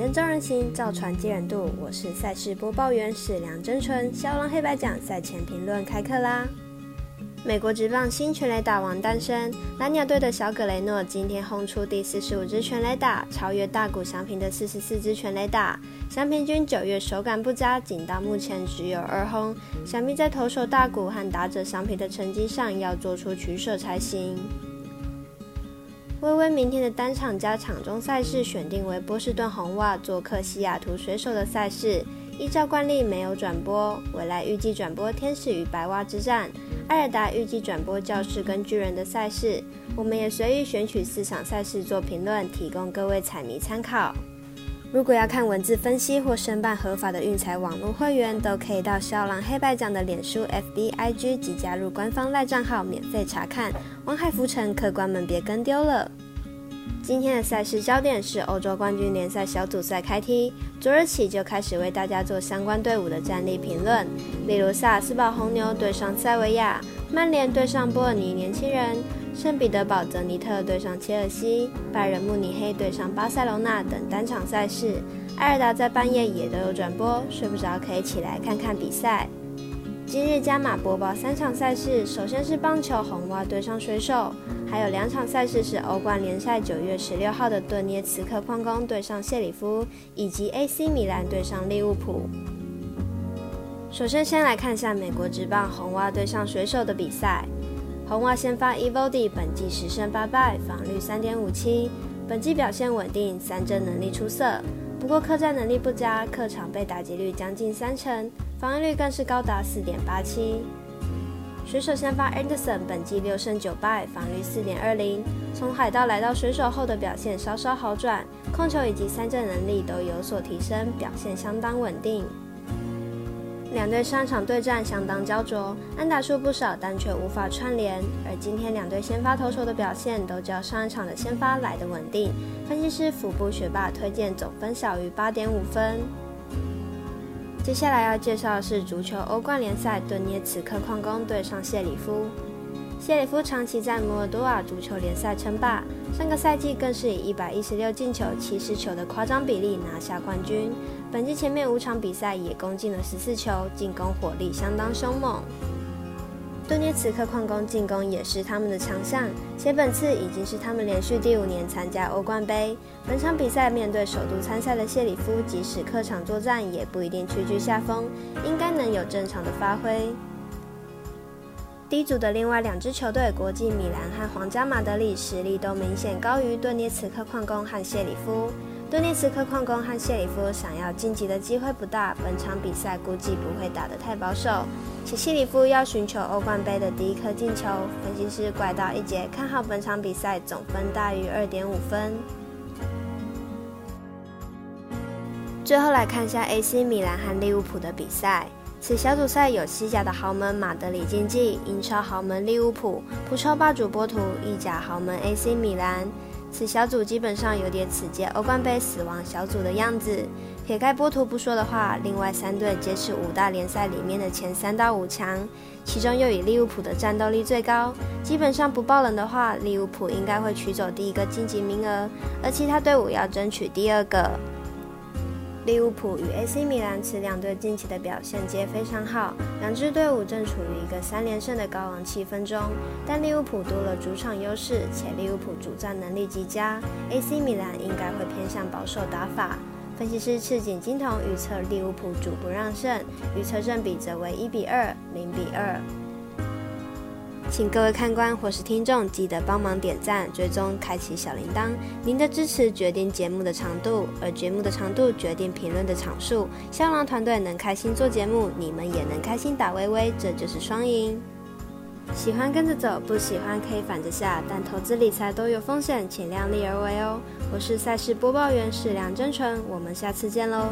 灯照人行，造船接人度。我是赛事播报员史梁真纯。肖龙黑白奖赛前评论开课啦！美国职棒新全垒打王诞生，蓝鸟队的小葛雷诺今天轰出第四十五支全垒打，超越大谷翔平的四十四支全垒打。翔平均九月手感不佳，仅到目前只有二轰。想必在投手大谷和打者翔平的成绩上要做出取舍才行。微微明天的单场加场中赛事选定为波士顿红袜做客西雅图水手的赛事，依照惯例没有转播。未来预计转播天使与白袜之战。艾尔达预计转播教室跟巨人的赛事，我们也随意选取四场赛事做评论，提供各位彩迷参考。如果要看文字分析或申办合法的运彩网络会员，都可以到肖郎黑白奖的脸书、FB、IG 及加入官方赖账号免费查看。王海浮沉，客官们别跟丢了。今天的赛事焦点是欧洲冠军联赛小组赛开踢，昨日起就开始为大家做相关队伍的战力评论，例如萨斯堡红牛对上塞维亚，曼联对上波尔尼年轻人，圣彼得堡泽尼特对上切尔西，拜仁慕尼黑对上巴塞罗那等单场赛事。埃尔达在半夜也都有转播，睡不着可以起来看看比赛。今日加码播报三场赛事，首先是棒球红袜对上水手，还有两场赛事是欧冠联赛九月十六号的顿涅茨克矿工对上谢里夫，以及 AC 米兰对上利物浦。首先先来看一下美国职棒红袜对上水手的比赛，红袜先发 Evody 本季十胜八败，防率三点五七，本季表现稳定，三振能力出色。不过客战能力不佳，客场被打击率将近三成，防御率更是高达四点八七。水手先发 Anderson 本季六胜九败，防率四点二零。从海盗来到水手后的表现稍稍好转，控球以及三振能力都有所提升，表现相当稳定。两队上场对战相当焦灼，安打数不少，但却无法串联。而今天两队先发投手的表现都较上一场的先发来的稳定。分析师腹部学霸推荐总分小于八点五分。接下来要介绍的是足球欧冠联赛，顿涅茨克矿工对上谢里夫。谢里夫长期在摩尔多瓦足球联赛称霸，上个赛季更是以一百一十六进球、七十球的夸张比例拿下冠军。本季前面五场比赛也攻进了十四球，进攻火力相当凶猛。顿涅茨克矿工进攻也是他们的强项，且本次已经是他们连续第五年参加欧冠杯。本场比赛面对首度参赛的谢里夫，即使客场作战也不一定屈居下风，应该能有正常的发挥。D 组的另外两支球队，国际米兰和皇家马德里，实力都明显高于顿涅茨克矿工和谢里夫。顿涅茨克矿工和谢里夫想要晋级的机会不大，本场比赛估计不会打得太保守。且谢里夫要寻求欧冠杯的第一颗进球，分析师怪盗一节看好本场比赛总分大于二点五分。最后来看一下 AC 米兰和利物浦的比赛。此小组赛有西甲的豪门马德里竞技、英超豪门利物浦、葡超霸主波图、意甲豪门 AC 米兰。此小组基本上有点此届欧冠杯死亡小组的样子。撇开波图不说的话，另外三队皆是五大联赛里面的前三到五强，其中又以利物浦的战斗力最高。基本上不爆冷的话，利物浦应该会取走第一个晋级名额，而其他队伍要争取第二个。利物浦与 AC 米兰此两队近期的表现皆非常好，两支队伍正处于一个三连胜的高昂气氛中。但利物浦多了主场优势，且利物浦主战能力极佳，AC 米兰应该会偏向保守打法。分析师赤井金童预测利物浦主不让胜，预测正比则为一比二、零比二。请各位看官或是听众记得帮忙点赞、追踪、开启小铃铛。您的支持决定节目的长度，而节目的长度决定评论的场数。香囊团队能开心做节目，你们也能开心打微微，这就是双赢。喜欢跟着走，不喜欢可以反着下，但投资理财都有风险，请量力而为哦。我是赛事播报员史梁真纯，我们下次见喽。